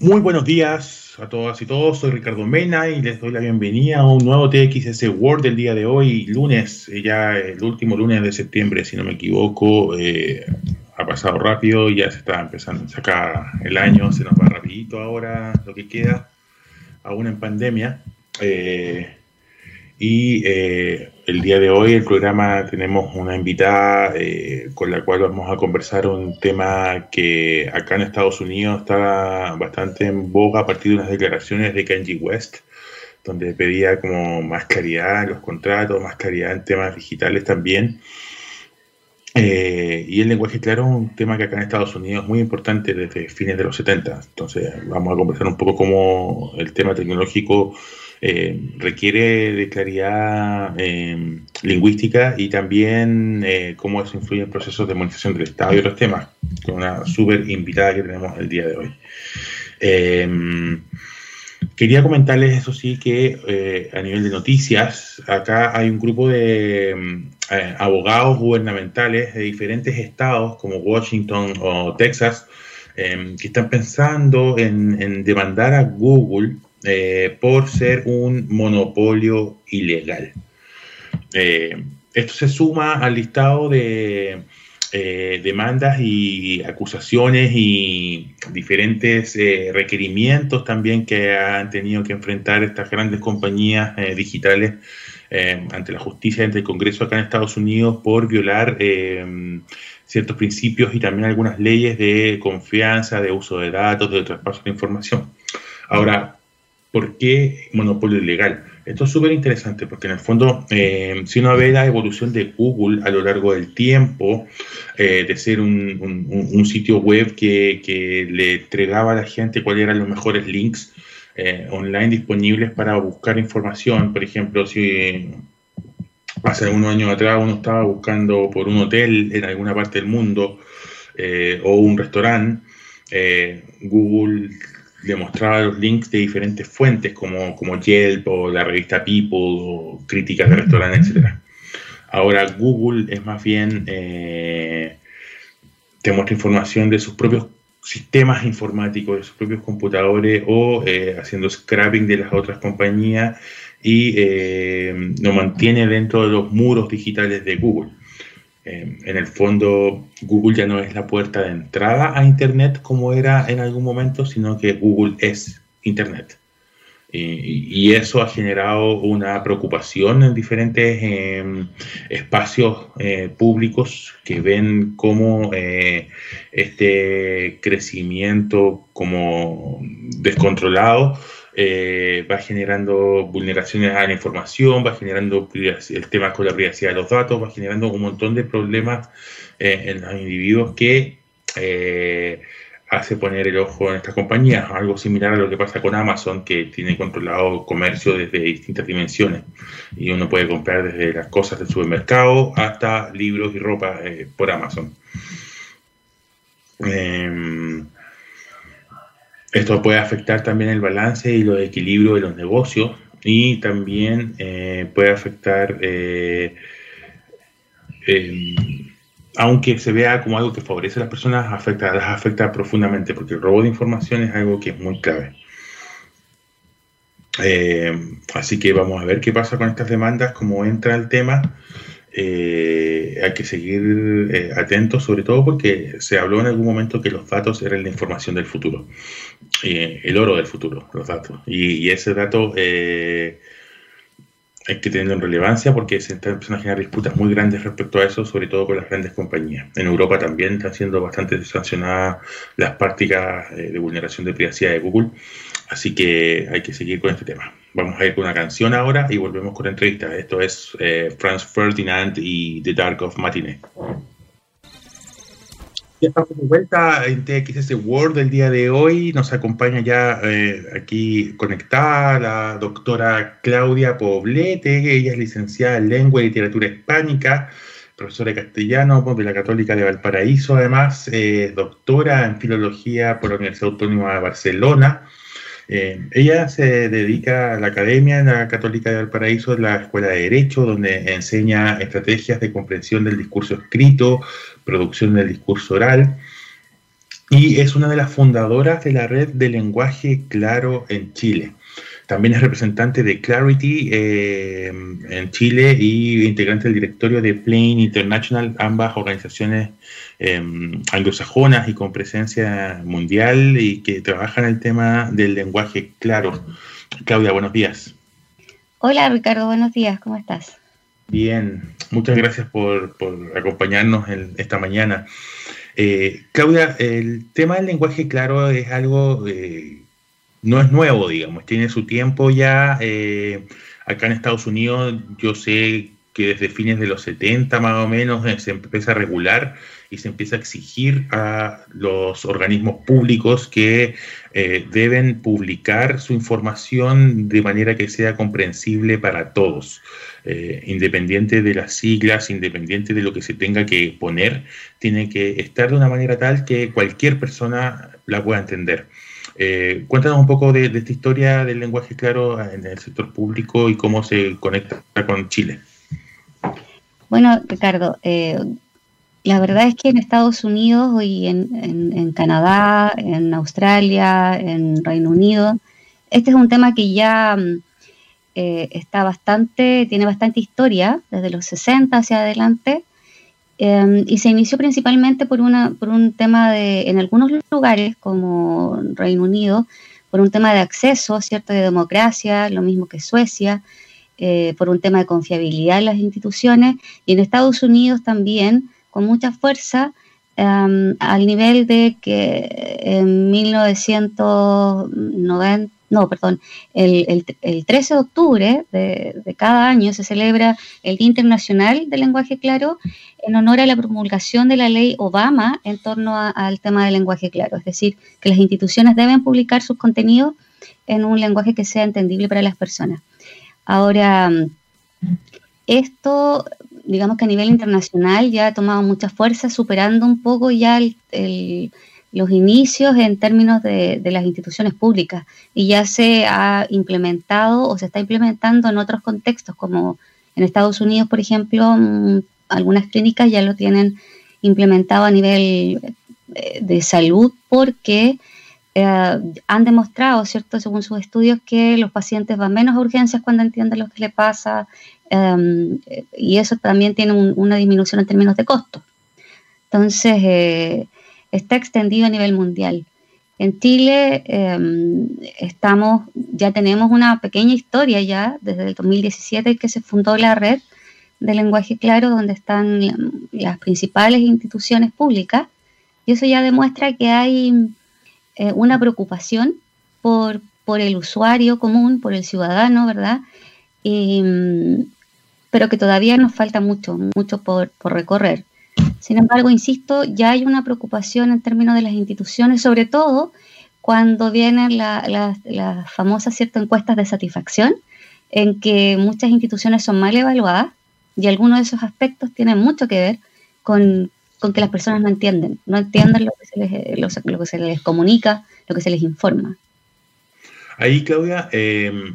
Muy buenos días a todas y todos. Soy Ricardo Mena y les doy la bienvenida a un nuevo TXS Word del día de hoy, lunes, eh, ya el último lunes de septiembre, si no me equivoco. Eh, ha pasado rápido, ya se está empezando a sacar el año, se nos va rapidito ahora lo que queda, aún en pandemia. Eh, y el día de hoy, el programa, tenemos una invitada eh, con la cual vamos a conversar un tema que acá en Estados Unidos está bastante en boga a partir de unas declaraciones de Kenji West, donde pedía como más claridad en los contratos, más claridad en temas digitales también. Eh, y el lenguaje claro es un tema que acá en Estados Unidos es muy importante desde fines de los 70. Entonces vamos a conversar un poco cómo el tema tecnológico eh, requiere de claridad eh, lingüística y también eh, cómo eso influye en procesos de monetización del Estado y otros temas, con una súper invitada que tenemos el día de hoy. quería comentarles, eso sí, que a nivel de noticias, acá hay un grupo de abogados gubernamentales de diferentes estados, como Washington o Texas, que están pensando en demandar a Google eh, por ser un monopolio ilegal. Eh, esto se suma al listado de eh, demandas y acusaciones y diferentes requerimientos también que han tenido que enfrentar estas grandes compañías digitales ante la justicia, ante el Congreso acá en Estados Unidos por violar ciertos principios y también algunas leyes de confianza, de uso de datos, de traspaso de información. Ahora, ¿Por qué monopolio ilegal? Esto es súper interesante porque en el fondo, eh, si uno ve la evolución de Google a lo largo del tiempo, eh, de ser un, sitio web que, le entregaba a la gente cuáles eran los mejores links eh, online disponibles para buscar información, por ejemplo, si hace unos años atrás uno estaba buscando por un hotel en alguna parte del mundo o un restaurante, Google le mostraba los links de diferentes fuentes como, como Yelp o la revista People o críticas de restaurantes, etc. Ahora Google es más bien, eh, te muestra información de sus propios sistemas informáticos, de sus propios computadores o eh, haciendo scrapping de las otras compañías y eh, lo mantiene dentro de los muros digitales de Google. Eh, en el fondo, Google ya no es la puerta de entrada a Internet como era en algún momento, sino que Google es Internet. Y, eso ha generado una preocupación en diferentes em, espacios eh, públicos que ven cómo eh, este crecimiento como descontrolado eh, va generando vulneraciones a la información, va generando el tema con la privacidad de los datos, va generando un montón de problemas eh, en los individuos que eh, hace poner el ojo en estas compañías, algo similar a lo que pasa con Amazon, que tiene controlado comercio desde distintas dimensiones y uno puede comprar desde las cosas del supermercado hasta libros y ropa por Amazon. Em, esto puede afectar también el balance y los equilibrios de los negocios y también eh, puede afectar, eh, aunque se vea como algo que favorece a las personas, afecta, las afecta profundamente porque el robo de información es algo que es muy clave. Eh, así que vamos a ver qué pasa con estas demandas, cómo entra el tema. Eh, hay que seguir eh, atentos, sobre todo porque se habló en algún momento que los datos eran la información del futuro, eh, el oro del futuro, los datos. Y, ese dato hay que tenerlo en relevancia porque se están empezando a generar disputas muy grandes respecto a eso, sobre todo con las grandes compañías. En Europa también están siendo bastante sancionadas las prácticas de vulneración de privacidad de Google, así que hay que seguir con este tema. Vamos a ir con una canción ahora y volvemos con la entrevista. Esto es eh, Franz Ferdinand y The Dark of Matinee. Ya estamos de vuelta en TXS World del día de hoy. Nos acompaña ya eh, aquí conectada la doctora Claudia Poblete. Ella es licenciada en Lengua y Literatura Hispánica, profesora de castellano de la Católica de Valparaíso, además, eh, doctora en Filología por la Universidad Autónoma de Barcelona eh, ella se dedica a la Academia la Católica de Valparaíso, la Escuela de Derecho, donde enseña estrategias de comprensión del discurso escrito, producción del discurso oral. y es una de las fundadoras de la red de lenguaje claro en Chile. También es representante de Clarity eh, en Chile y integrante del directorio de Plain International, ambas organizaciones eh, anglosajonas y con presencia mundial y que trabajan el tema del lenguaje claro. Claudia, buenos días. Hola Ricardo, buenos días, ¿cómo estás? Bien, muchas gracias por, acompañarnos en esta mañana. Eh, Claudia, el tema del lenguaje claro es algo no es nuevo, digamos, tiene su tiempo ya. Eh, acá en Estados Unidos yo sé que desde fines de los 70 más o menos eh, se empieza a regular y se empieza a exigir a los organismos públicos que eh, deben publicar su información de manera que sea comprensible para todos, independiente de las siglas, independiente de lo que se tenga que poner, tiene que estar de una manera tal que cualquier persona la pueda entender. Eh, cuéntanos un poco de, esta historia del lenguaje claro en el sector público y cómo se conecta con Chile. Bueno, Ricardo, eh, la verdad es que en Estados Unidos y en, Canadá, en Australia, en Reino Unido, este es un tema que ya mm, eh, está bastante, tiene bastante historia, desde los 60 hacia adelante, Em, y se inició principalmente por, una, por un tema de, en algunos lugares como Reino Unido, por un tema de acceso, ¿cierto?, de democracia, lo mismo que Suecia, eh, por un tema de confiabilidad en las instituciones, y en Estados Unidos también, con mucha fuerza, em, al nivel de que en 1990, no, perdón, el, 13 de octubre de, cada año se celebra el Día Internacional del Lenguaje Claro en honor a la promulgación de la ley Obama en torno al tema del lenguaje claro. Es decir, que las instituciones deben publicar sus contenidos en un lenguaje que sea entendible para las personas. Ahora, esto, digamos que a nivel internacional ya ha tomado mucha fuerza, superando un poco ya el los inicios en términos de, las instituciones públicas y ya se ha implementado o se está implementando en otros contextos, como en Estados Unidos, por ejemplo, mm, algunas clínicas ya lo tienen implementado a nivel eh, de salud porque eh, han demostrado, ¿cierto?, según sus estudios, que los pacientes van menos a urgencias cuando entienden lo que le pasa em, y eso también tiene una disminución en términos de costos. Entonces, eh, está extendido a nivel mundial. En Chile em, estamos, ya tenemos una pequeña historia ya desde el 2017 que se fundó la red de lenguaje claro donde están las principales instituciones públicas y eso ya demuestra que hay eh, una preocupación por, por el usuario común, por el ciudadano, ¿verdad? pero que todavía nos falta mucho, mucho por, por recorrer. Sin embargo, insisto, ya hay una preocupación en términos de las instituciones, sobre todo cuando vienen las famosas ciertas encuestas de satisfacción, en que muchas instituciones son mal evaluadas y algunos de esos aspectos tienen mucho que ver con, que las personas no entienden, no entienden lo que, se les, lo, que se les comunica, lo que se les informa. Ahí, Claudia, eh,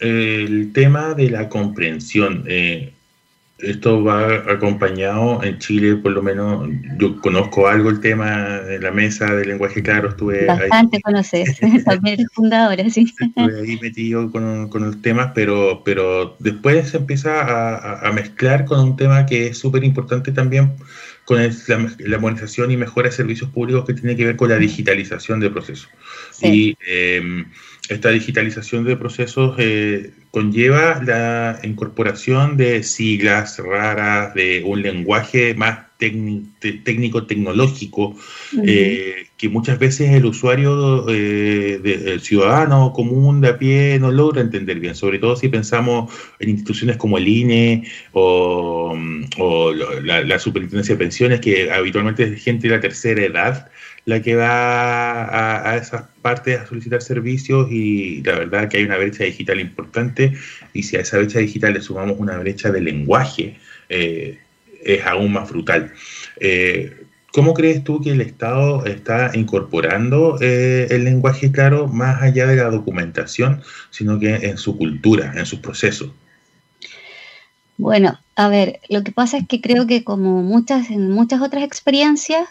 el tema de la comprensión. Eh, esto va acompañado en Chile, por lo menos yo conozco algo el tema de la mesa del lenguaje claro, estuve bastante conoces, también fundadora, sí. Estuve ahí metido con, con los temas, pero, pero después se empieza a, a mezclar con un tema que es súper importante también con la, la, modernización y mejora de servicios públicos que tiene que ver con la digitalización de procesos. Y eh, esta digitalización de procesos eh, conlleva la incorporación de siglas raras, de un lenguaje más técnico, tecnológico, eh, que muchas veces el usuario, eh, el ciudadano común de a pie no logra entender bien, sobre todo si pensamos en instituciones como el INE o, la, Superintendencia de Pensiones, que habitualmente es gente de la tercera edad la que va a, a, esas partes a solicitar servicios y la verdad que hay una brecha digital importante y si a esa brecha digital le sumamos una brecha de lenguaje, eh, es aún más brutal. Eh, ¿Cómo crees tú que el Estado está incorporando eh, el lenguaje claro más allá de la documentación, sino que en su cultura, en sus procesos? Bueno, a ver, lo que pasa es que creo que como muchas, en muchas otras experiencias,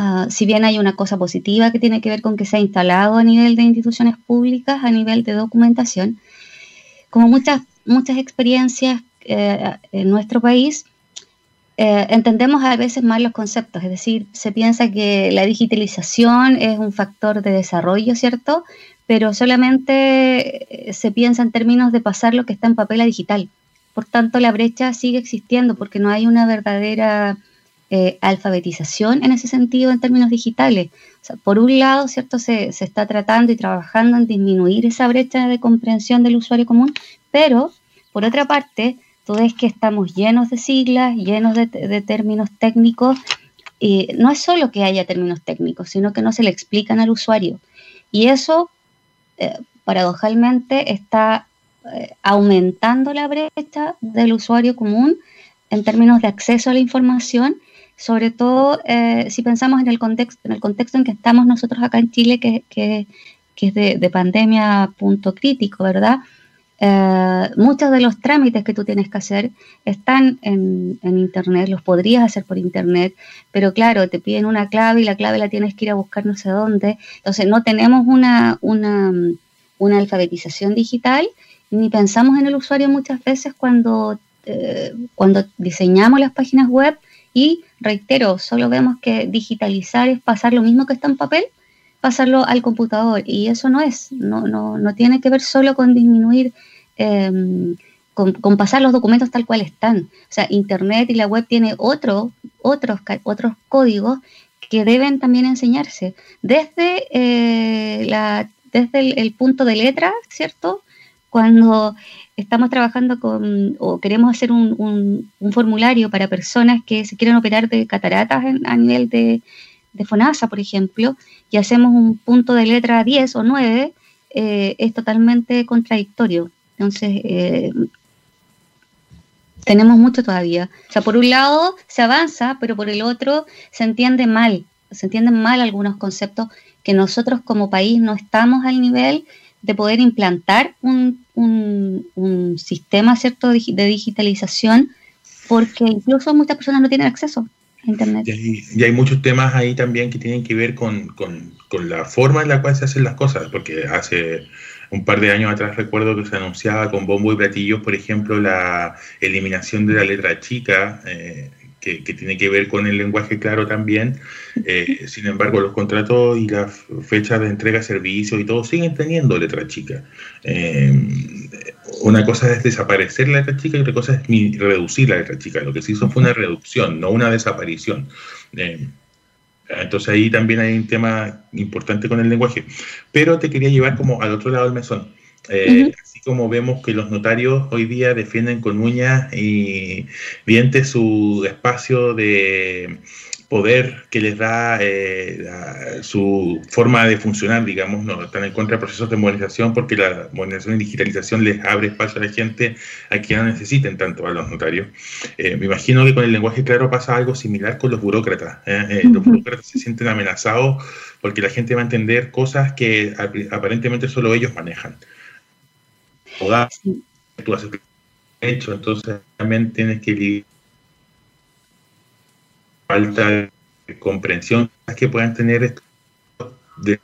ah, si bien hay una cosa positiva que tiene que ver con que se ha instalado a nivel de instituciones públicas, a nivel de documentación, como muchas, muchas experiencias eh, en nuestro país, eh, entendemos a veces mal los conceptos, es decir, se piensa que la digitalización es un factor de desarrollo, ¿cierto? Pero solamente se piensa en términos de pasar lo que está en papel a digital. Por tanto, la brecha sigue existiendo porque no hay una verdadera eh, alfabetización en ese sentido en términos digitales. por un lado, ¿cierto? Se, está tratando y trabajando en disminuir esa brecha de comprensión del usuario común, pero por otra parte, tú ves que estamos llenos de siglas, llenos de, términos técnicos, y no es solo que haya términos técnicos, sino que no se le explican al usuario. Y eso, eh, paradojalmente, está eh, aumentando la brecha del usuario común en términos de acceso a la información, sobre todo eh, si pensamos en el, contexto, en el contexto en que estamos nosotros acá en Chile, que, es de, pandemia punto crítico, ¿verdad? Eh, muchos de los trámites que tú tienes que hacer están en, Internet, los podrías hacer por Internet, pero claro, te piden una clave y la clave la tienes que ir a buscar no sé dónde. Entonces, no tenemos una, una, una alfabetización digital ni pensamos en el usuario muchas veces cuando, eh, cuando diseñamos las páginas web y reitero, solo vemos que digitalizar es pasar lo mismo que está en papel, pasarlo al computador y eso no es, no, no, no tiene que ver solo con disminuir, em, con, pasar los documentos tal cual están. O sea, Internet y la web tiene otro, otros, otros códigos que deben también enseñarse desde, eh, la, desde el, punto de letra, ¿cierto? Cuando estamos trabajando con o queremos hacer un, formulario para personas que se quieren operar de cataratas a nivel de, FONASA, por ejemplo, y hacemos un punto de letra 10 o 9, eh, es totalmente contradictorio. Entonces, eh, tenemos mucho todavía. O sea, por un lado se avanza, pero por el otro se entiende mal, se entienden mal algunos conceptos que nosotros como país no estamos al nivel de poder implantar un, un, sistema cierto de digitalización porque incluso muchas personas no tienen acceso a Internet. Y hay, muchos temas ahí también que tienen que ver con, con, con, la forma en la cual se hacen las cosas, porque hace un par de años atrás recuerdo que se anunciaba con bombo y platillos, por ejemplo, la eliminación de la letra chica. Eh, que, tiene que ver con el lenguaje claro también. Eh, sin embargo, los contratos y las fechas de entrega de servicios y todo siguen teniendo letra chica. Eh, una cosa es desaparecer la letra chica y otra cosa es reducir la letra chica. Lo que se hizo fue una reducción, no una desaparición. Eh, entonces ahí también hay un tema importante con el lenguaje. Pero te quería llevar como al otro lado del mesón. Eh, así como vemos que los notarios hoy día defienden con uñas y dientes su espacio de poder que les da eh, su forma de funcionar, digamos, no están en contra de procesos de modernización porque la modernización y digitalización les abre espacio a la gente a que no necesiten tanto a los notarios. Eh, me imagino que con el lenguaje claro pasa algo similar con los burócratas. Los burócratas se sienten amenazados porque la gente va a entender cosas que aparentemente solo ellos manejan o tú has hecho, entonces también tienes que falta de comprensión que puedan tener esto de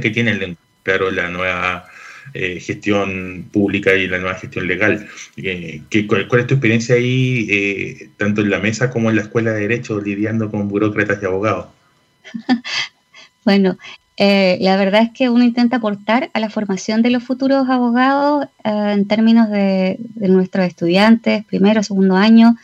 que tienen claro la nueva eh, gestión pública y la nueva gestión legal. Eh, cuál, es tu experiencia ahí, eh, tanto en la mesa como en la escuela de Derecho, lidiando con burócratas y abogados? bueno, eh, la verdad es que uno intenta aportar a la formación de los futuros abogados eh, en términos de, nuestros estudiantes, primero, segundo año,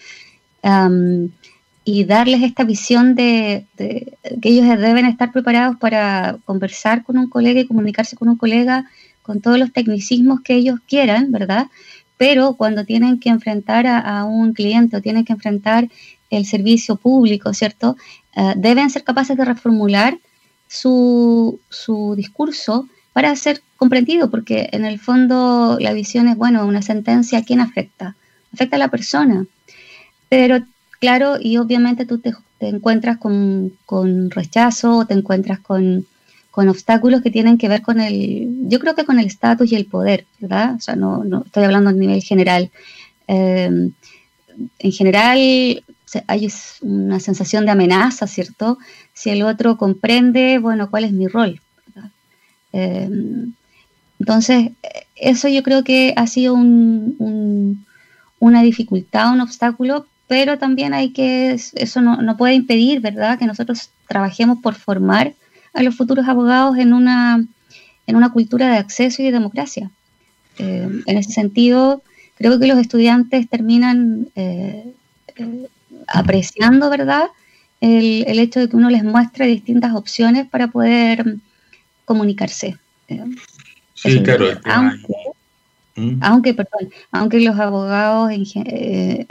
y darles esta visión de, que ellos deben estar preparados para conversar con un colega y comunicarse con un colega con todos los tecnicismos que ellos quieran, ¿verdad? Pero cuando tienen que enfrentar a, un cliente o tienen que enfrentar el servicio público, ¿cierto? Eh, deben ser capaces de reformular su, su discurso para ser comprendido, porque en el fondo la visión es, bueno, una sentencia, ¿a quién afecta? Afecta a la persona. Pero claro, y obviamente tú te, encuentras con, con, rechazo, te encuentras con, con, obstáculos que tienen que ver con el, yo creo que con el estatus y el poder, ¿verdad? O sea, no, no estoy hablando a nivel general. Eh, en general, hay una sensación de amenaza, ¿cierto? Si el otro comprende, bueno, ¿cuál es mi rol? Em, entonces, eso yo creo que ha sido una dificultad, un obstáculo, pero también hay que, eso no, puede impedir, ¿verdad?, que nosotros trabajemos por formar a los futuros abogados en una, en una cultura de acceso y de democracia. Em, en ese sentido, creo que los estudiantes terminan eh, eh, apreciando, ¿verdad?, el, el, hecho de que uno les muestre distintas opciones para poder comunicarse. Sí, claro. ¿Mm? Aunque, perdón, aunque los abogados eh,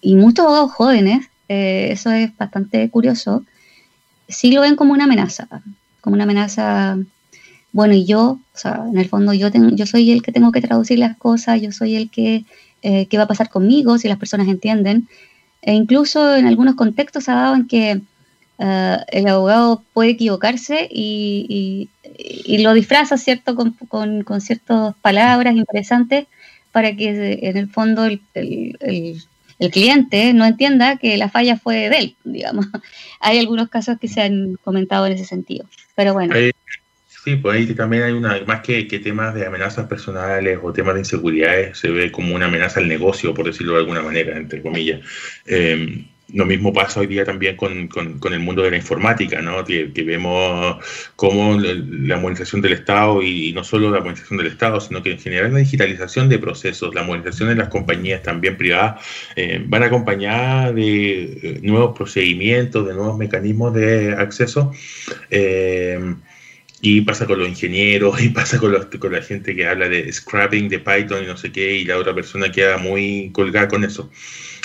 y muchos abogados jóvenes, eh, eso es bastante curioso, sí lo ven como una amenaza, como una amenaza. Bueno, y yo, o sea, en el fondo yo, tengo, yo soy el que tengo que traducir las cosas, yo soy el que, eh, qué va a pasar conmigo si las personas entienden. E incluso en algunos contextos ha dado en que eh, el abogado puede equivocarse y, lo disfraza, ¿cierto?, con, con, ciertas palabras interesantes para que en el fondo el, cliente no entienda que la falla fue de él, digamos. Hay algunos casos que se han comentado en ese sentido, pero bueno. Sí, pues ahí también hay una, más que, temas de amenazas personales o temas de inseguridades, se ve como una amenaza al negocio, por decirlo de alguna manera, entre comillas. Eh, lo mismo pasa hoy día también con, con, el mundo de la informática, ¿no? que, vemos cómo la modernización del Estado, y, no solo la modernización del Estado, sino que en general la digitalización de procesos, la modernización de las compañías también privadas, eh, van acompañadas de eh, nuevos procedimientos, de nuevos mecanismos de acceso. Eh, y pasa con los ingenieros, y pasa con, los, con la gente que habla de scrapping de Python y no sé qué, y la otra persona queda muy colgada con eso.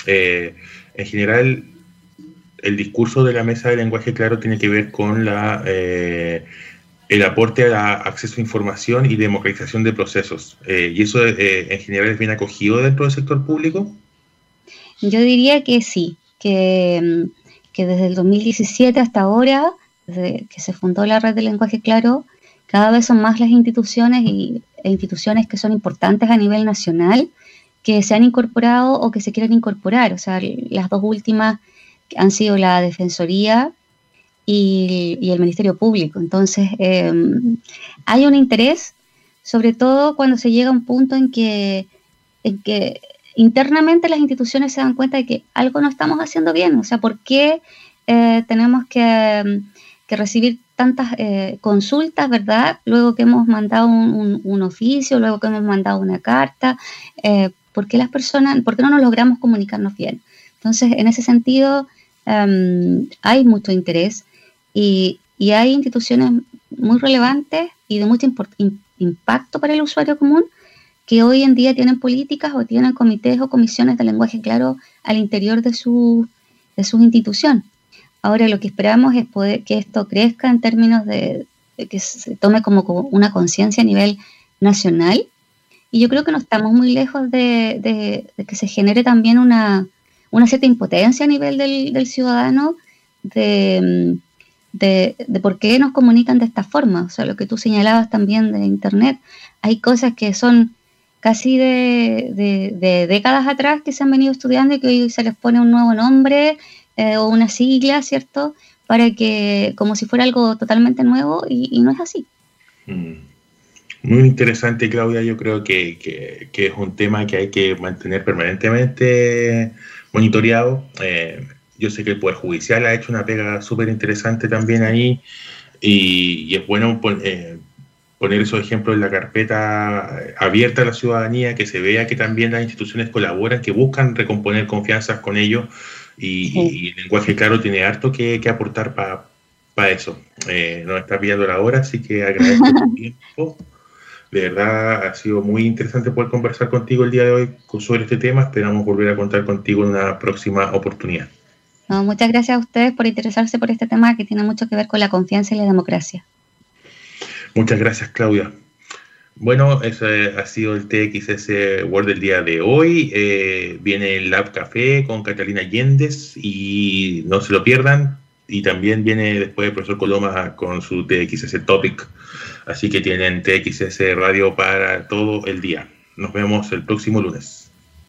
Eh, en general, el discurso de la mesa de lenguaje claro tiene que ver con la, eh, el aporte al acceso a información y democratización de procesos. Eh, ¿Y eso en general es bien acogido dentro del sector público? Yo diría que sí, que, que desde el 2017 hasta ahora, desde que se fundó la red de lenguaje claro, cada vez son más las instituciones y, e instituciones que son importantes a nivel nacional que se han incorporado o que se quieren incorporar. O sea, las dos últimas han sido la Defensoría y, el Ministerio Público. Entonces, em, hay un interés, sobre todo cuando se llega a un punto en que, en que internamente las instituciones se dan cuenta de que algo no estamos haciendo bien. O sea, ¿por qué eh, tenemos que, recibir tantas eh, consultas, ¿verdad? Luego que hemos mandado un, oficio, luego que hemos mandado una carta, eh, ¿Por qué las personas, por qué no nos logramos comunicarnos bien? Entonces, en ese sentido, em, hay mucho interés y, hay instituciones muy relevantes y de mucho impacto para el usuario común que hoy en día tienen políticas o tienen comités o comisiones de lenguaje claro al interior de su, de su institución. Ahora lo que esperamos es que esto crezca en términos de, de que se tome como una conciencia a nivel nacional y yo creo que no estamos muy lejos de, que se genere también una, cierta impotencia a nivel del, ciudadano de, por qué nos comunican de esta forma. O sea, lo que tú señalabas también de Internet, hay cosas que son casi de, décadas atrás que se han venido estudiando y que hoy se les pone un nuevo nombre eh, o una sigla, ¿cierto? Para que, como si fuera algo totalmente nuevo y, no es así. Mm. Muy interesante, Claudia. Yo creo que, es un tema que hay que mantener permanentemente monitoreado. Eh, yo sé que el Poder Judicial ha hecho una pega súper interesante también ahí y, es bueno eh, poner esos ejemplos en la carpeta abierta a la ciudadanía, que se vea que también las instituciones colaboran, que buscan recomponer confianzas con ellos y, el lenguaje claro tiene harto que, aportar para eso. Eh, nos está pidiendo la hora, así que agradezco tu tiempo. De verdad ha sido muy interesante poder conversar contigo el día de hoy sobre este tema. Esperamos volver a contar contigo en una próxima oportunidad. muchas gracias a ustedes por interesarse por este tema que tiene mucho que ver con la confianza y la democracia. Muchas gracias, Claudia. Bueno, ese ha sido el TXS Word del día de hoy. Eh, viene el Lab Café con Catalina Yendes y no se lo pierdan. Y también viene después el profesor Coloma con su TXS Topic Así que tienen TXS Radio para todo el día. Nos vemos el próximo lunes.